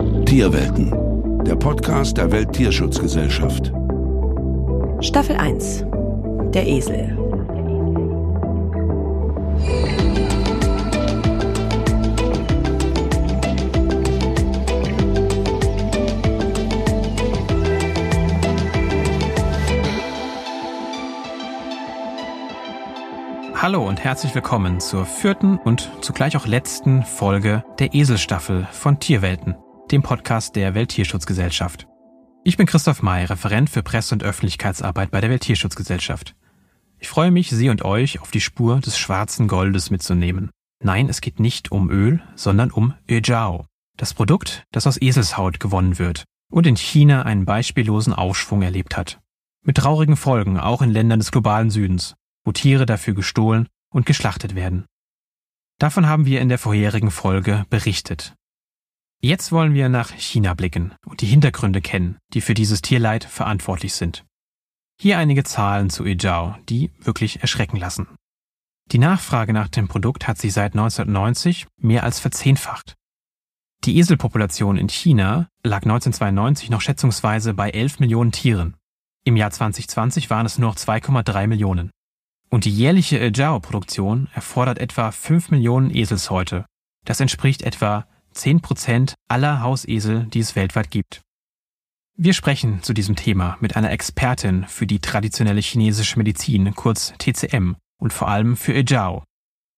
Tierwelten, der Podcast der Welttierschutzgesellschaft. Staffel 1 Der Esel. Hallo und herzlich willkommen zur vierten und zugleich auch letzten Folge der Eselstaffel von Tierwelten, dem Podcast der Welttierschutzgesellschaft. Ich bin Christoph May, Referent für Presse- und Öffentlichkeitsarbeit bei der Welttierschutzgesellschaft. Ich freue mich, Sie und euch auf die Spur des schwarzen Goldes mitzunehmen. Nein, es geht nicht um Öl, sondern um Öjiao, das Produkt, das aus Eselshaut gewonnen wird und in China einen beispiellosen Aufschwung erlebt hat. Mit traurigen Folgen auch in Ländern des globalen Südens, wo Tiere dafür gestohlen und geschlachtet werden. Davon haben wir in der vorherigen Folge berichtet. Jetzt wollen wir nach China blicken und die Hintergründe kennen, die für dieses Tierleid verantwortlich sind. Hier einige Zahlen zu Ejao, die wirklich erschrecken lassen. Die Nachfrage nach dem Produkt hat sich seit 1990 mehr als verzehnfacht. Die Eselpopulation in China lag 1992 noch schätzungsweise bei 11 Millionen Tieren. Im Jahr 2020 waren es nur noch 2,3 Millionen. Und die jährliche Ejao-Produktion erfordert etwa 5 Millionen Eselshäute. Das entspricht etwa 10 Prozent aller Hausesel, die es weltweit gibt. Wir sprechen zu diesem Thema mit einer Expertin für die traditionelle chinesische Medizin, kurz TCM, und vor allem für Ejao.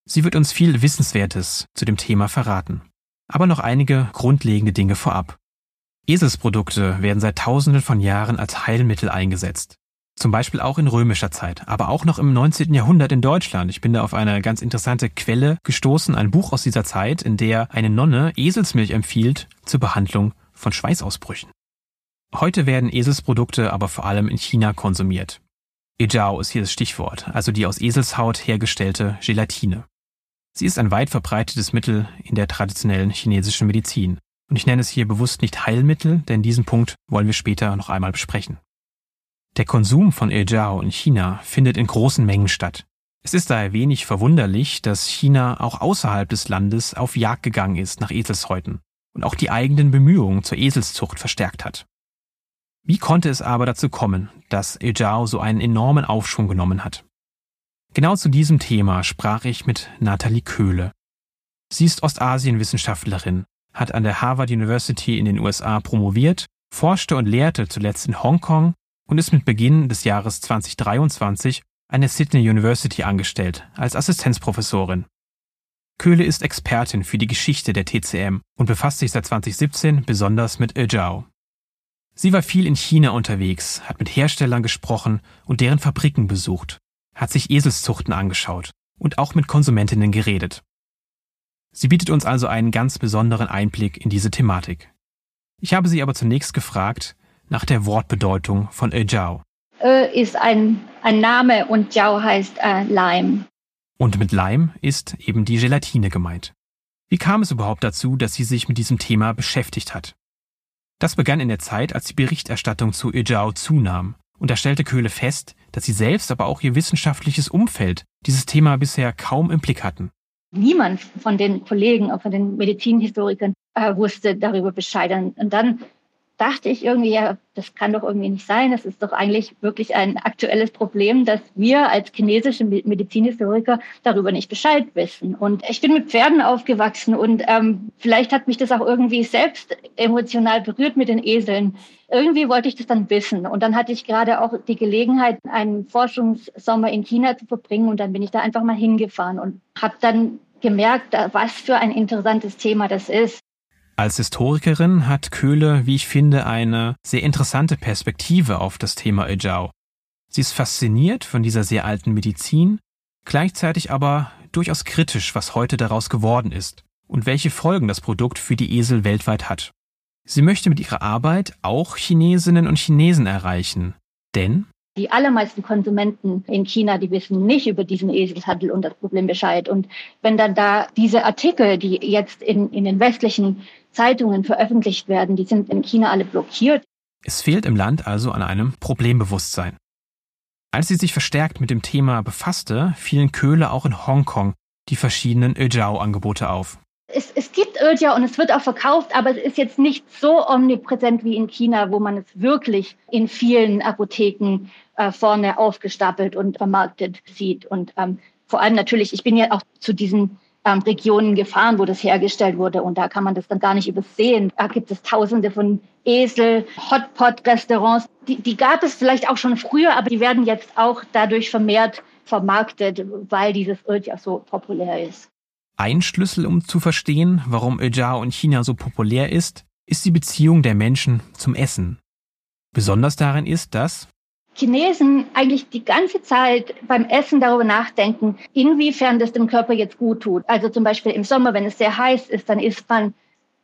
Sie wird uns viel Wissenswertes zu dem Thema verraten. Aber noch einige grundlegende Dinge vorab. Eselsprodukte werden seit Tausenden von Jahren als Heilmittel eingesetzt. Zum Beispiel auch in römischer Zeit, aber auch noch im 19. Jahrhundert in Deutschland. Ich bin da auf eine ganz interessante Quelle gestoßen, ein Buch aus dieser Zeit, in der eine Nonne Eselsmilch empfiehlt zur Behandlung von Schweißausbrüchen. Heute werden Eselsprodukte aber vor allem in China konsumiert. Ejao ist hier das Stichwort, also die aus Eselshaut hergestellte Gelatine. Sie ist ein weit verbreitetes Mittel in der traditionellen chinesischen Medizin. Und ich nenne es hier bewusst nicht Heilmittel, denn diesen Punkt wollen wir später noch einmal besprechen. Der Konsum von Ejiao in China findet in großen Mengen statt. Es ist daher wenig verwunderlich, dass China auch außerhalb des Landes auf Jagd gegangen ist nach Eselshäuten und auch die eigenen Bemühungen zur Eselszucht verstärkt hat. Wie konnte es aber dazu kommen, dass Ejiao so einen enormen Aufschwung genommen hat? Genau zu diesem Thema sprach ich mit Nathalie Köhle. Sie ist Ostasienwissenschaftlerin, hat an der Harvard University in den USA promoviert, forschte und lehrte zuletzt in Hongkong und ist mit Beginn des Jahres 2023 an der Sydney University angestellt als Assistenzprofessorin. Köhle ist Expertin für die Geschichte der TCM und befasst sich seit 2017 besonders mit Ejao. Sie war viel in China unterwegs, hat mit Herstellern gesprochen und deren Fabriken besucht, hat sich Eselszuchten angeschaut und auch mit Konsumentinnen geredet. Sie bietet uns also einen ganz besonderen Einblick in diese Thematik. Ich habe sie aber zunächst gefragt, nach der Wortbedeutung von Ejao. Ö ist ein, ein Name und Jiao heißt äh, Leim. Und mit Leim ist eben die Gelatine gemeint. Wie kam es überhaupt dazu, dass sie sich mit diesem Thema beschäftigt hat? Das begann in der Zeit, als die Berichterstattung zu Ejao zunahm. Und da stellte Köhle fest, dass sie selbst, aber auch ihr wissenschaftliches Umfeld dieses Thema bisher kaum im Blick hatten. Niemand von den Kollegen, auch von den Medizinhistorikern, äh, wusste darüber Bescheid. Und dann dachte ich irgendwie, ja, das kann doch irgendwie nicht sein. Das ist doch eigentlich wirklich ein aktuelles Problem, dass wir als chinesische Medizinhistoriker darüber nicht Bescheid wissen. Und ich bin mit Pferden aufgewachsen und ähm, vielleicht hat mich das auch irgendwie selbst emotional berührt mit den Eseln. Irgendwie wollte ich das dann wissen. Und dann hatte ich gerade auch die Gelegenheit, einen Forschungssommer in China zu verbringen. Und dann bin ich da einfach mal hingefahren und habe dann gemerkt, was für ein interessantes Thema das ist. Als Historikerin hat Köhle, wie ich finde, eine sehr interessante Perspektive auf das Thema Ejao. Sie ist fasziniert von dieser sehr alten Medizin, gleichzeitig aber durchaus kritisch, was heute daraus geworden ist und welche Folgen das Produkt für die Esel weltweit hat. Sie möchte mit ihrer Arbeit auch Chinesinnen und Chinesen erreichen, denn die allermeisten Konsumenten in China, die wissen nicht über diesen Eselshandel und das Problem Bescheid. Und wenn dann da diese Artikel, die jetzt in, in den westlichen Zeitungen veröffentlicht werden, die sind in China alle blockiert. Es fehlt im Land also an einem Problembewusstsein. Als sie sich verstärkt mit dem Thema befasste, fielen Köhle auch in Hongkong die verschiedenen Ejao-Angebote auf. Es, es gibt Öja und es wird auch verkauft, aber es ist jetzt nicht so omnipräsent wie in China, wo man es wirklich in vielen Apotheken äh, vorne aufgestapelt und vermarktet sieht. Und ähm, vor allem natürlich, ich bin ja auch zu diesen ähm, Regionen gefahren, wo das hergestellt wurde. Und da kann man das dann gar nicht übersehen. Da gibt es tausende von Esel, Hotpot-Restaurants. Die, die gab es vielleicht auch schon früher, aber die werden jetzt auch dadurch vermehrt vermarktet, weil dieses Öl ja so populär ist. Ein Schlüssel, um zu verstehen, warum Öjiao in China so populär ist, ist die Beziehung der Menschen zum Essen. Besonders darin ist, dass Chinesen eigentlich die ganze Zeit beim Essen darüber nachdenken, inwiefern das dem Körper jetzt gut tut. Also zum Beispiel im Sommer, wenn es sehr heiß ist, dann isst man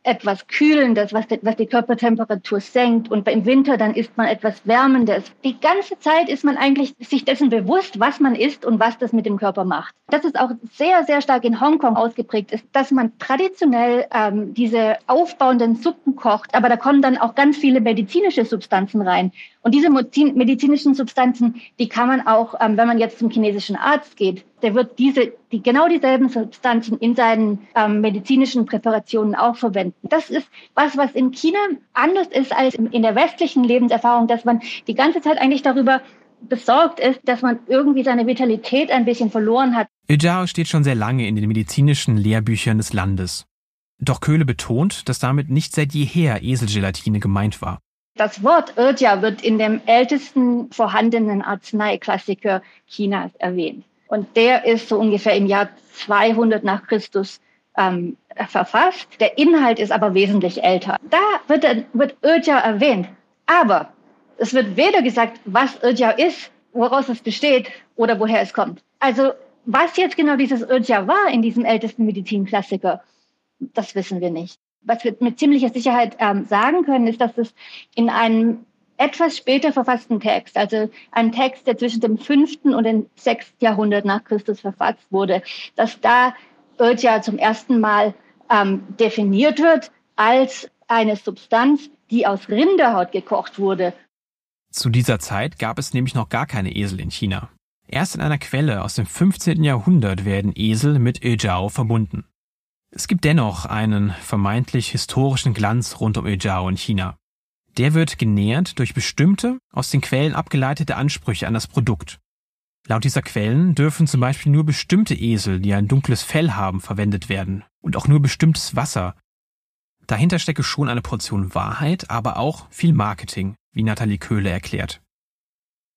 etwas Kühlendes, was die, was die Körpertemperatur senkt. Und im Winter dann isst man etwas Wärmendes. Die ganze Zeit ist man eigentlich sich dessen bewusst, was man isst und was das mit dem Körper macht. Das ist auch sehr, sehr stark in Hongkong ausgeprägt ist, dass man traditionell ähm, diese aufbauenden Suppen kocht, aber da kommen dann auch ganz viele medizinische Substanzen rein. Und diese medizinischen Substanzen, die kann man auch, ähm, wenn man jetzt zum chinesischen Arzt geht, der wird diese, die, genau dieselben Substanzen in seinen ähm, medizinischen Präparationen auch verwenden. Das ist was, was in China anders ist als in der westlichen Lebenserfahrung, dass man die ganze Zeit eigentlich darüber besorgt ist, dass man irgendwie seine Vitalität ein bisschen verloren hat. Ijao steht schon sehr lange in den medizinischen Lehrbüchern des Landes. Doch Köhle betont, dass damit nicht seit jeher Eselgelatine gemeint war. Das Wort Irja wird in dem ältesten vorhandenen Arzneiklassiker Chinas erwähnt. Und der ist so ungefähr im Jahr 200 nach Christus ähm, verfasst. Der Inhalt ist aber wesentlich älter. Da wird, wird Irja erwähnt. Aber es wird weder gesagt, was Irja ist, woraus es besteht oder woher es kommt. Also was jetzt genau dieses Irja war in diesem ältesten Medizinklassiker, das wissen wir nicht. Was wir mit ziemlicher Sicherheit ähm, sagen können, ist, dass es in einem etwas später verfassten Text, also ein Text, der zwischen dem fünften und dem sechsten Jahrhundert nach Christus verfasst wurde, dass da Ötja zum ersten Mal ähm, definiert wird als eine Substanz, die aus Rinderhaut gekocht wurde. Zu dieser Zeit gab es nämlich noch gar keine Esel in China. Erst in einer Quelle aus dem 15. Jahrhundert werden Esel mit Ejiao verbunden. Es gibt dennoch einen vermeintlich historischen Glanz rund um Ejiao in China. Der wird genährt durch bestimmte, aus den Quellen abgeleitete Ansprüche an das Produkt. Laut dieser Quellen dürfen zum Beispiel nur bestimmte Esel, die ein dunkles Fell haben, verwendet werden und auch nur bestimmtes Wasser. Dahinter stecke schon eine Portion Wahrheit, aber auch viel Marketing, wie Nathalie Köhle erklärt.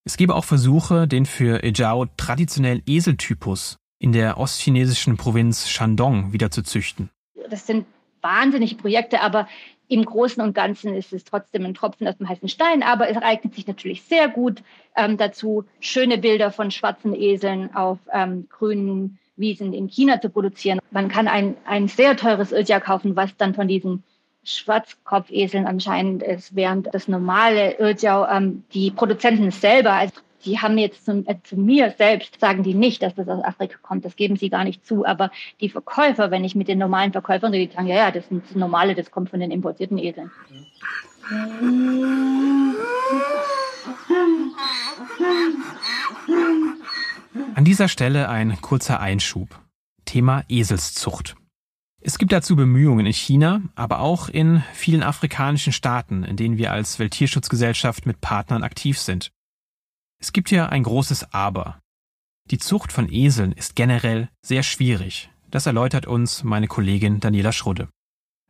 Es gebe auch Versuche, den für Ejiao traditionell Eseltypus in der ostchinesischen Provinz Shandong wieder zu züchten. Das sind wahnsinnige Projekte, aber im Großen und Ganzen ist es trotzdem ein Tropfen aus dem heißen Stein, aber es eignet sich natürlich sehr gut ähm, dazu, schöne Bilder von schwarzen Eseln auf ähm, grünen Wiesen in China zu produzieren. Man kann ein, ein sehr teures Öljahr kaufen, was dann von diesen Schwarzkopfeseln anscheinend ist, während das normale Öljahr, ähm, die Produzenten selber, also die haben jetzt zum, äh, zu mir selbst, sagen die nicht, dass das aus Afrika kommt. Das geben sie gar nicht zu. Aber die Verkäufer, wenn ich mit den normalen Verkäufern rede, die sagen, ja, ja, das das Normale, das kommt von den importierten Eseln. An dieser Stelle ein kurzer Einschub. Thema Eselszucht. Es gibt dazu Bemühungen in China, aber auch in vielen afrikanischen Staaten, in denen wir als Welttierschutzgesellschaft mit Partnern aktiv sind. Es gibt hier ein großes Aber. Die Zucht von Eseln ist generell sehr schwierig. Das erläutert uns meine Kollegin Daniela Schrudde.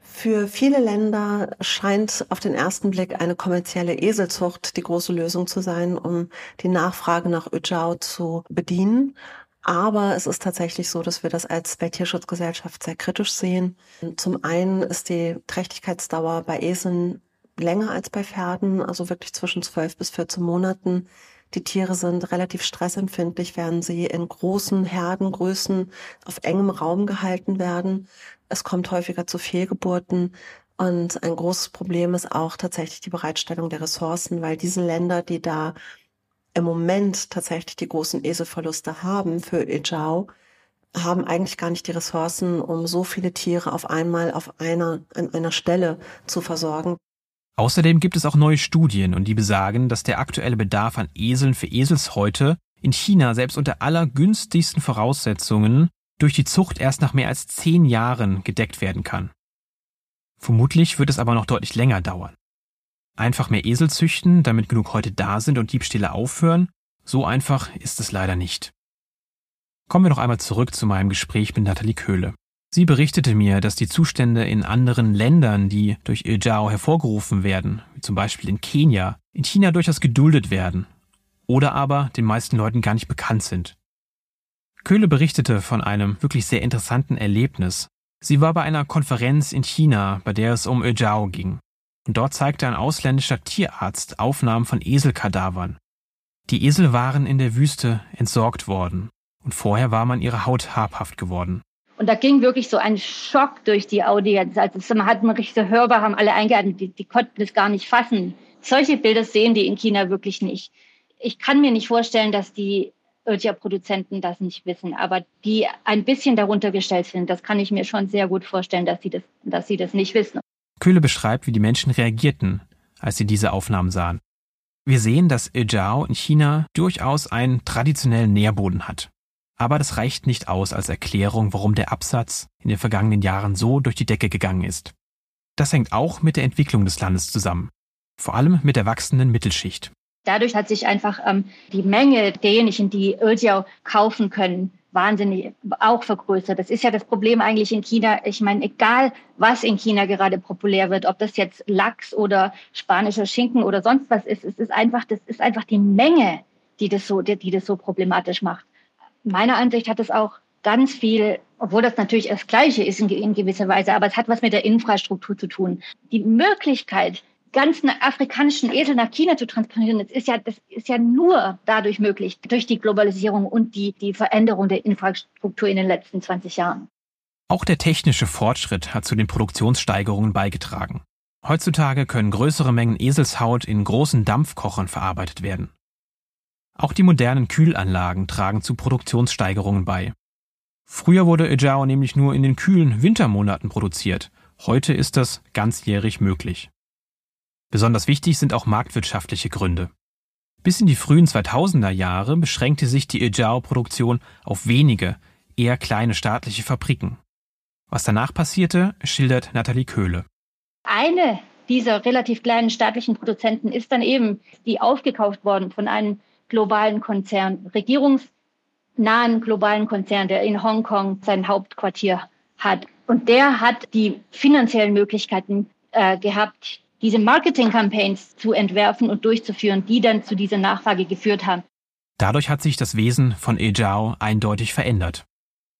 Für viele Länder scheint auf den ersten Blick eine kommerzielle Eselzucht die große Lösung zu sein, um die Nachfrage nach Öjau zu bedienen. Aber es ist tatsächlich so, dass wir das als Welttierschutzgesellschaft sehr kritisch sehen. Zum einen ist die Trächtigkeitsdauer bei Eseln länger als bei Pferden, also wirklich zwischen 12 bis 14 Monaten. Die Tiere sind relativ stressempfindlich, werden sie in großen Herdengrößen auf engem Raum gehalten werden. Es kommt häufiger zu Fehlgeburten. Und ein großes Problem ist auch tatsächlich die Bereitstellung der Ressourcen, weil diese Länder, die da im Moment tatsächlich die großen Eselverluste haben für Ijao, haben eigentlich gar nicht die Ressourcen, um so viele Tiere auf einmal auf einer, an einer Stelle zu versorgen. Außerdem gibt es auch neue Studien und die besagen, dass der aktuelle Bedarf an Eseln für Eselshäute in China selbst unter allergünstigsten Voraussetzungen durch die Zucht erst nach mehr als zehn Jahren gedeckt werden kann. Vermutlich wird es aber noch deutlich länger dauern. Einfach mehr Esel züchten, damit genug Häute da sind und Diebstähle aufhören, so einfach ist es leider nicht. Kommen wir noch einmal zurück zu meinem Gespräch mit Nathalie Köhle. Sie berichtete mir, dass die Zustände in anderen Ländern, die durch Ijao hervorgerufen werden, wie zum Beispiel in Kenia, in China durchaus geduldet werden oder aber den meisten Leuten gar nicht bekannt sind. Köhle berichtete von einem wirklich sehr interessanten Erlebnis. Sie war bei einer Konferenz in China, bei der es um Ijao ging. Und dort zeigte ein ausländischer Tierarzt Aufnahmen von Eselkadavern. Die Esel waren in der Wüste entsorgt worden und vorher war man ihre Haut habhaft geworden. Und da ging wirklich so ein Schock durch die Audienz. Also man hat man richtig hörbar, haben alle eingehalten, die, die konnten es gar nicht fassen. Solche Bilder sehen die in China wirklich nicht. Ich kann mir nicht vorstellen, dass die Irrtierproduzenten das nicht wissen, aber die ein bisschen darunter gestellt sind, das kann ich mir schon sehr gut vorstellen, dass sie das, dass sie das nicht wissen. Köhle beschreibt, wie die Menschen reagierten, als sie diese Aufnahmen sahen. Wir sehen, dass Ijao in China durchaus einen traditionellen Nährboden hat. Aber das reicht nicht aus als Erklärung, warum der Absatz in den vergangenen Jahren so durch die Decke gegangen ist. Das hängt auch mit der Entwicklung des Landes zusammen, vor allem mit der wachsenden Mittelschicht. Dadurch hat sich einfach ähm, die Menge derjenigen, die Öldiau kaufen können, wahnsinnig auch vergrößert. Das ist ja das Problem eigentlich in China. Ich meine, egal was in China gerade populär wird, ob das jetzt Lachs oder spanischer Schinken oder sonst was ist, es ist einfach, das ist einfach die Menge, die das so, die, die das so problematisch macht meiner Ansicht hat es auch ganz viel, obwohl das natürlich das Gleiche ist in, in gewisser Weise, aber es hat was mit der Infrastruktur zu tun. Die Möglichkeit, ganzen afrikanischen Esel nach China zu transportieren, das ist ja, das ist ja nur dadurch möglich, durch die Globalisierung und die, die Veränderung der Infrastruktur in den letzten 20 Jahren. Auch der technische Fortschritt hat zu den Produktionssteigerungen beigetragen. Heutzutage können größere Mengen Eselshaut in großen Dampfkochern verarbeitet werden. Auch die modernen Kühlanlagen tragen zu Produktionssteigerungen bei. Früher wurde Ejao nämlich nur in den kühlen Wintermonaten produziert. Heute ist das ganzjährig möglich. Besonders wichtig sind auch marktwirtschaftliche Gründe. Bis in die frühen 2000er Jahre beschränkte sich die Ejao-Produktion auf wenige, eher kleine staatliche Fabriken. Was danach passierte, schildert Nathalie Köhle. Eine dieser relativ kleinen staatlichen Produzenten ist dann eben die aufgekauft worden von einem globalen Konzern, regierungsnahen globalen Konzern, der in Hongkong sein Hauptquartier hat. Und der hat die finanziellen Möglichkeiten äh, gehabt, diese Marketing-Campaigns zu entwerfen und durchzuführen, die dann zu dieser Nachfrage geführt haben. Dadurch hat sich das Wesen von Ejao eindeutig verändert.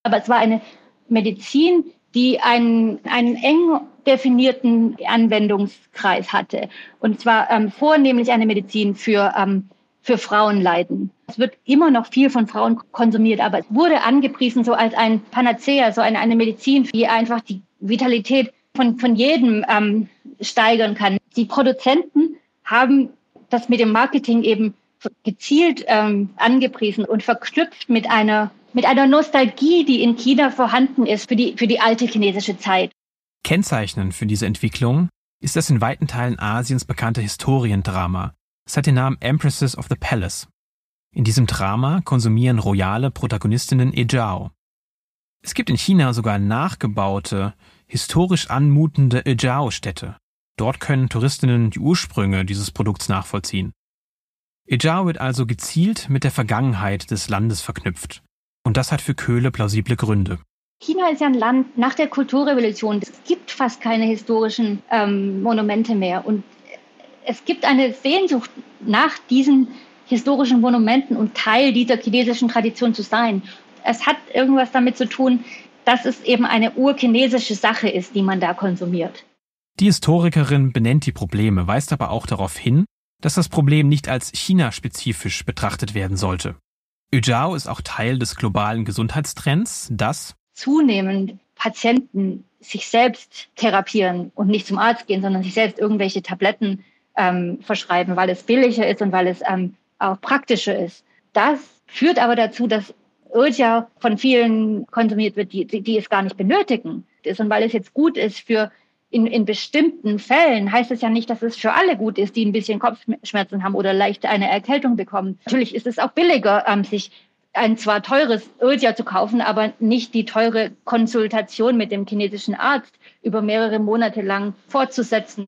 Aber es war eine Medizin, die einen, einen eng definierten Anwendungskreis hatte. Und zwar ähm, vornehmlich eine Medizin für ähm, für Frauen leiden. Es wird immer noch viel von Frauen konsumiert, aber es wurde angepriesen so als ein Panacea, so eine, eine Medizin, die einfach die Vitalität von, von jedem ähm, steigern kann. Die Produzenten haben das mit dem Marketing eben gezielt ähm, angepriesen und verknüpft mit einer, mit einer Nostalgie, die in China vorhanden ist für die, für die alte chinesische Zeit. Kennzeichnend für diese Entwicklung ist das in weiten Teilen Asiens bekannte Historiendrama, es hat den Namen Empresses of the Palace. In diesem Drama konsumieren royale Protagonistinnen Ejao. Es gibt in China sogar nachgebaute, historisch anmutende Ejao-Städte. Dort können Touristinnen die Ursprünge dieses Produkts nachvollziehen. Ejao wird also gezielt mit der Vergangenheit des Landes verknüpft. Und das hat für Köhle plausible Gründe. China ist ja ein Land nach der Kulturrevolution. Es gibt fast keine historischen ähm, Monumente mehr. Und es gibt eine Sehnsucht nach diesen historischen Monumenten und Teil dieser chinesischen Tradition zu sein. Es hat irgendwas damit zu tun, dass es eben eine urchinesische Sache ist, die man da konsumiert. Die Historikerin benennt die Probleme, weist aber auch darauf hin, dass das Problem nicht als China-spezifisch betrachtet werden sollte. Ujao ist auch Teil des globalen Gesundheitstrends, dass zunehmend Patienten sich selbst therapieren und nicht zum Arzt gehen, sondern sich selbst irgendwelche Tabletten ähm, verschreiben, weil es billiger ist und weil es ähm, auch praktischer ist. Das führt aber dazu, dass Ölja von vielen konsumiert wird, die, die, es gar nicht benötigen. Und weil es jetzt gut ist für in, in bestimmten Fällen, heißt es ja nicht, dass es für alle gut ist, die ein bisschen Kopfschmerzen haben oder leicht eine Erkältung bekommen. Natürlich ist es auch billiger, ähm, sich ein zwar teures Öljahr zu kaufen, aber nicht die teure Konsultation mit dem chinesischen Arzt über mehrere Monate lang fortzusetzen.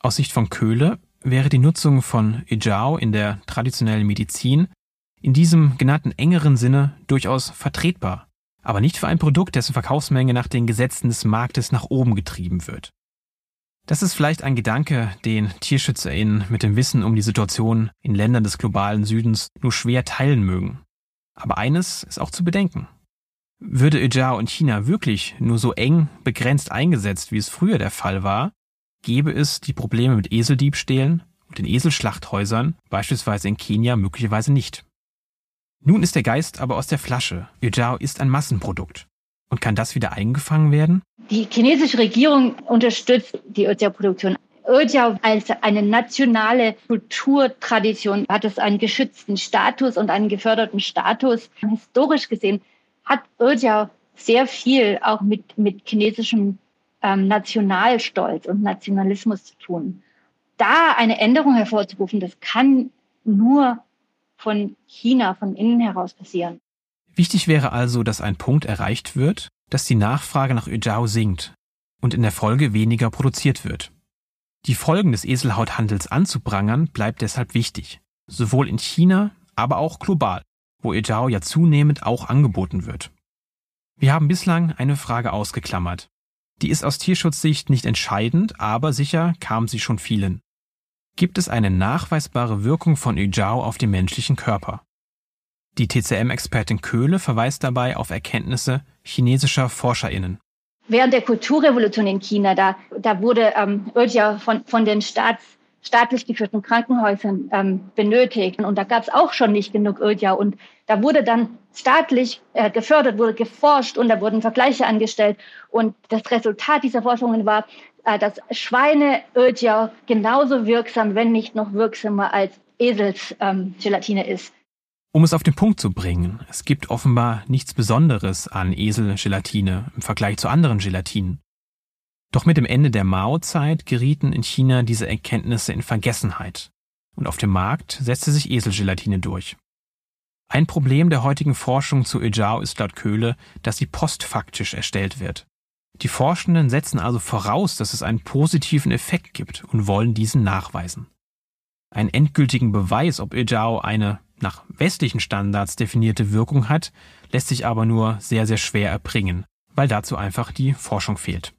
Aus Sicht von Köhle wäre die Nutzung von Ijao in der traditionellen Medizin in diesem genannten engeren Sinne durchaus vertretbar, aber nicht für ein Produkt, dessen Verkaufsmenge nach den Gesetzen des Marktes nach oben getrieben wird. Das ist vielleicht ein Gedanke, den TierschützerInnen mit dem Wissen um die Situation in Ländern des globalen Südens nur schwer teilen mögen. Aber eines ist auch zu bedenken. Würde Ijao in China wirklich nur so eng begrenzt eingesetzt, wie es früher der Fall war, gäbe es die Probleme mit Eseldiebstählen und den Eselschlachthäusern, beispielsweise in Kenia, möglicherweise nicht. Nun ist der Geist aber aus der Flasche. Ijao ist ein Massenprodukt. Und kann das wieder eingefangen werden? Die chinesische Regierung unterstützt die Ojia-Produktion. Ojia als eine nationale Kulturtradition hat es einen geschützten Status und einen geförderten Status. Historisch gesehen hat Ojia sehr viel auch mit, mit chinesischem ähm, Nationalstolz und Nationalismus zu tun. Da eine Änderung hervorzurufen, das kann nur von China, von innen heraus passieren. Wichtig wäre also, dass ein Punkt erreicht wird, dass die Nachfrage nach Ujao sinkt und in der Folge weniger produziert wird. Die Folgen des Eselhauthandels anzuprangern bleibt deshalb wichtig, sowohl in China, aber auch global, wo Ujao ja zunehmend auch angeboten wird. Wir haben bislang eine Frage ausgeklammert. Die ist aus Tierschutzsicht nicht entscheidend, aber sicher kam sie schon vielen. Gibt es eine nachweisbare Wirkung von Ijao auf den menschlichen Körper? Die TCM-Expertin Köhle verweist dabei auf Erkenntnisse chinesischer ForscherInnen. Während der Kulturrevolution in China, da, da wurde ähm, Ojia von, von den Staats, staatlich geführten Krankenhäusern ähm, benötigt. Und da gab es auch schon nicht genug Ojia. Und da wurde dann staatlich äh, gefördert, wurde geforscht und da wurden Vergleiche angestellt. Und das Resultat dieser Forschungen war, äh, dass Schweine Ojia genauso wirksam, wenn nicht noch wirksamer als Eselsgelatine ähm, ist. Um es auf den Punkt zu bringen, es gibt offenbar nichts Besonderes an Eselgelatine im Vergleich zu anderen Gelatinen. Doch mit dem Ende der Mao-Zeit gerieten in China diese Erkenntnisse in Vergessenheit und auf dem Markt setzte sich Eselgelatine durch. Ein Problem der heutigen Forschung zu Ijao ist laut Köhle, dass sie postfaktisch erstellt wird. Die Forschenden setzen also voraus, dass es einen positiven Effekt gibt und wollen diesen nachweisen. Einen endgültigen Beweis, ob Ijao eine nach westlichen Standards definierte Wirkung hat, lässt sich aber nur sehr, sehr schwer erbringen, weil dazu einfach die Forschung fehlt.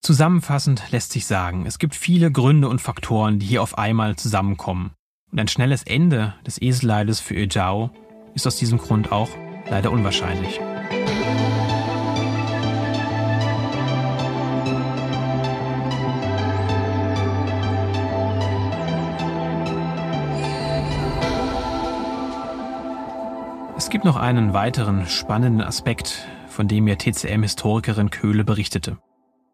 Zusammenfassend lässt sich sagen, es gibt viele Gründe und Faktoren, die hier auf einmal zusammenkommen. Und ein schnelles Ende des Eselleides für Ejao ist aus diesem Grund auch leider unwahrscheinlich. Es gibt noch einen weiteren spannenden Aspekt, von dem mir TCM-Historikerin Köhle berichtete.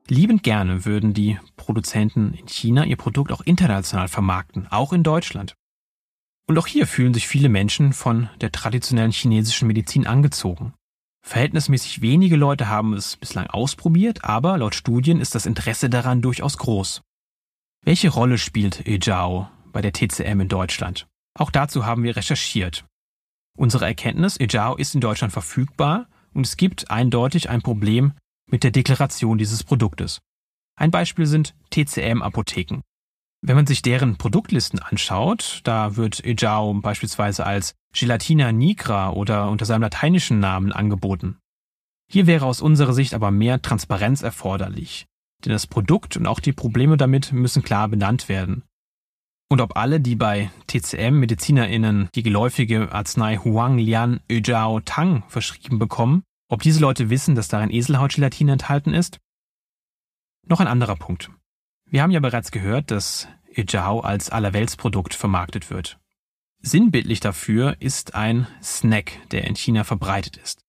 Liebend gerne würden die Produzenten in China ihr Produkt auch international vermarkten, auch in Deutschland. Und auch hier fühlen sich viele Menschen von der traditionellen chinesischen Medizin angezogen. Verhältnismäßig wenige Leute haben es bislang ausprobiert, aber laut Studien ist das Interesse daran durchaus groß. Welche Rolle spielt Ejao bei der TCM in Deutschland? Auch dazu haben wir recherchiert. Unsere Erkenntnis, Ejao ist in Deutschland verfügbar und es gibt eindeutig ein Problem mit der Deklaration dieses Produktes. Ein Beispiel sind TCM-Apotheken. Wenn man sich deren Produktlisten anschaut, da wird Ejao beispielsweise als Gelatina nigra oder unter seinem lateinischen Namen angeboten. Hier wäre aus unserer Sicht aber mehr Transparenz erforderlich, denn das Produkt und auch die Probleme damit müssen klar benannt werden. Und ob alle, die bei TCM MedizinerInnen die geläufige Arznei Huang Lian Öjiao Tang verschrieben bekommen, ob diese Leute wissen, dass darin Eselhautgelatine enthalten ist? Noch ein anderer Punkt. Wir haben ja bereits gehört, dass Ejiao als Allerweltsprodukt vermarktet wird. Sinnbildlich dafür ist ein Snack, der in China verbreitet ist.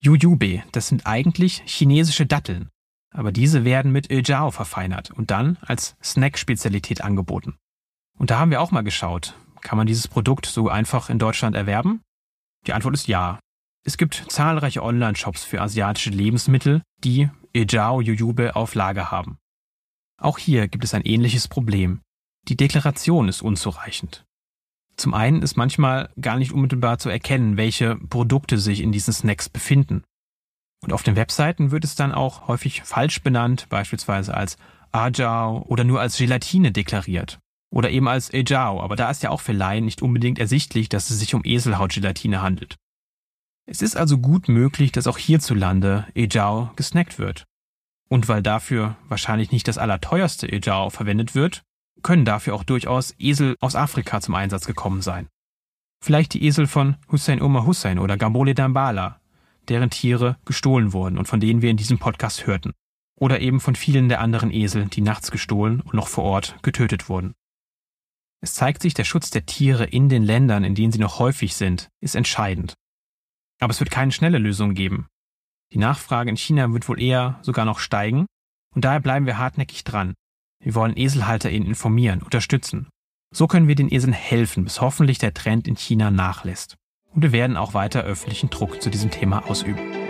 Yuyube, das sind eigentlich chinesische Datteln, aber diese werden mit Ejiao verfeinert und dann als Snack-Spezialität angeboten. Und da haben wir auch mal geschaut, kann man dieses Produkt so einfach in Deutschland erwerben? Die Antwort ist ja. Es gibt zahlreiche Online-Shops für asiatische Lebensmittel, die Ejao Jujube auf Lager haben. Auch hier gibt es ein ähnliches Problem. Die Deklaration ist unzureichend. Zum einen ist manchmal gar nicht unmittelbar zu erkennen, welche Produkte sich in diesen Snacks befinden. Und auf den Webseiten wird es dann auch häufig falsch benannt, beispielsweise als Ajao oder nur als Gelatine deklariert. Oder eben als Ejao, aber da ist ja auch für Laien nicht unbedingt ersichtlich, dass es sich um Eselhautgelatine handelt. Es ist also gut möglich, dass auch hierzulande Ejao gesnackt wird. Und weil dafür wahrscheinlich nicht das allerteuerste Ejao verwendet wird, können dafür auch durchaus Esel aus Afrika zum Einsatz gekommen sein. Vielleicht die Esel von Hussein Omar Hussein oder Gambole Dambala, deren Tiere gestohlen wurden und von denen wir in diesem Podcast hörten. Oder eben von vielen der anderen Esel, die nachts gestohlen und noch vor Ort getötet wurden. Es zeigt sich, der Schutz der Tiere in den Ländern, in denen sie noch häufig sind, ist entscheidend. Aber es wird keine schnelle Lösung geben. Die Nachfrage in China wird wohl eher sogar noch steigen und daher bleiben wir hartnäckig dran. Wir wollen EselhalterInnen informieren, unterstützen. So können wir den Eseln helfen, bis hoffentlich der Trend in China nachlässt. Und wir werden auch weiter öffentlichen Druck zu diesem Thema ausüben.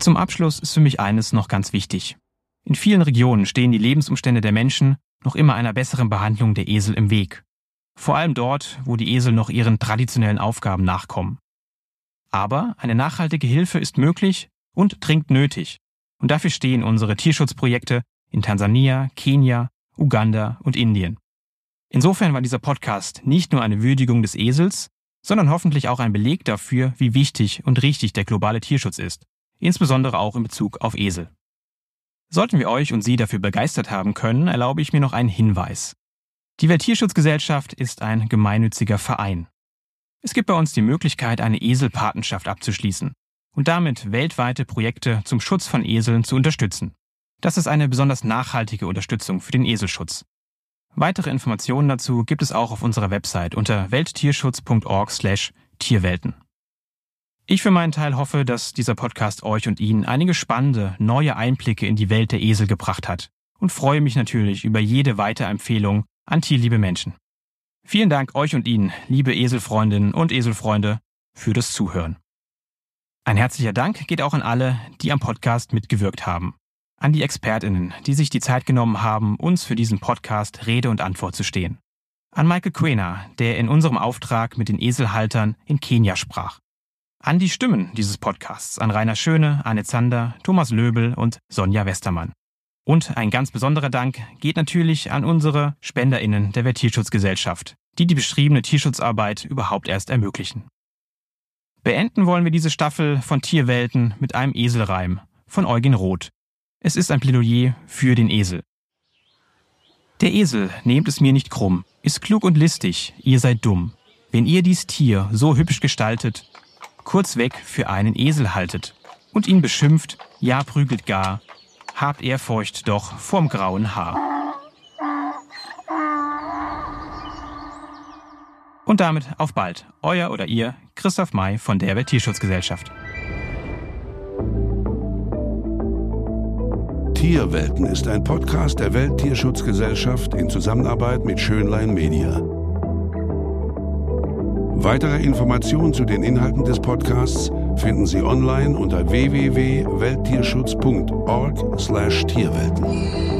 Zum Abschluss ist für mich eines noch ganz wichtig. In vielen Regionen stehen die Lebensumstände der Menschen noch immer einer besseren Behandlung der Esel im Weg. Vor allem dort, wo die Esel noch ihren traditionellen Aufgaben nachkommen. Aber eine nachhaltige Hilfe ist möglich und dringend nötig. Und dafür stehen unsere Tierschutzprojekte in Tansania, Kenia, Uganda und Indien. Insofern war dieser Podcast nicht nur eine Würdigung des Esels, sondern hoffentlich auch ein Beleg dafür, wie wichtig und richtig der globale Tierschutz ist insbesondere auch in Bezug auf Esel. Sollten wir euch und Sie dafür begeistert haben können, erlaube ich mir noch einen Hinweis. Die Welttierschutzgesellschaft ist ein gemeinnütziger Verein. Es gibt bei uns die Möglichkeit, eine Eselpatenschaft abzuschließen und damit weltweite Projekte zum Schutz von Eseln zu unterstützen. Das ist eine besonders nachhaltige Unterstützung für den Eselschutz. Weitere Informationen dazu gibt es auch auf unserer Website unter welttierschutz.org/tierwelten. Ich für meinen Teil hoffe, dass dieser Podcast euch und Ihnen einige spannende, neue Einblicke in die Welt der Esel gebracht hat und freue mich natürlich über jede weitere Empfehlung an tierliebe Menschen. Vielen Dank euch und Ihnen, liebe Eselfreundinnen und Eselfreunde, für das Zuhören. Ein herzlicher Dank geht auch an alle, die am Podcast mitgewirkt haben. An die Expertinnen, die sich die Zeit genommen haben, uns für diesen Podcast Rede und Antwort zu stehen. An Michael Quena, der in unserem Auftrag mit den Eselhaltern in Kenia sprach an die Stimmen dieses Podcasts, an Rainer Schöne, Anne Zander, Thomas Löbel und Sonja Westermann. Und ein ganz besonderer Dank geht natürlich an unsere SpenderInnen der Welttierschutzgesellschaft, die die beschriebene Tierschutzarbeit überhaupt erst ermöglichen. Beenden wollen wir diese Staffel von Tierwelten mit einem Eselreim von Eugen Roth. Es ist ein Plädoyer für den Esel. Der Esel, nehmt es mir nicht krumm, ist klug und listig, ihr seid dumm. Wenn ihr dies Tier so hübsch gestaltet, kurzweg für einen Esel haltet und ihn beschimpft, ja prügelt gar, habt Ehrfurcht doch vorm grauen Haar. Und damit auf bald, euer oder ihr Christoph May von der Welttierschutzgesellschaft. Tierwelten ist ein Podcast der Welttierschutzgesellschaft in Zusammenarbeit mit Schönlein Media. Weitere Informationen zu den Inhalten des Podcasts finden Sie online unter www.welttierschutz.org/tierwelten.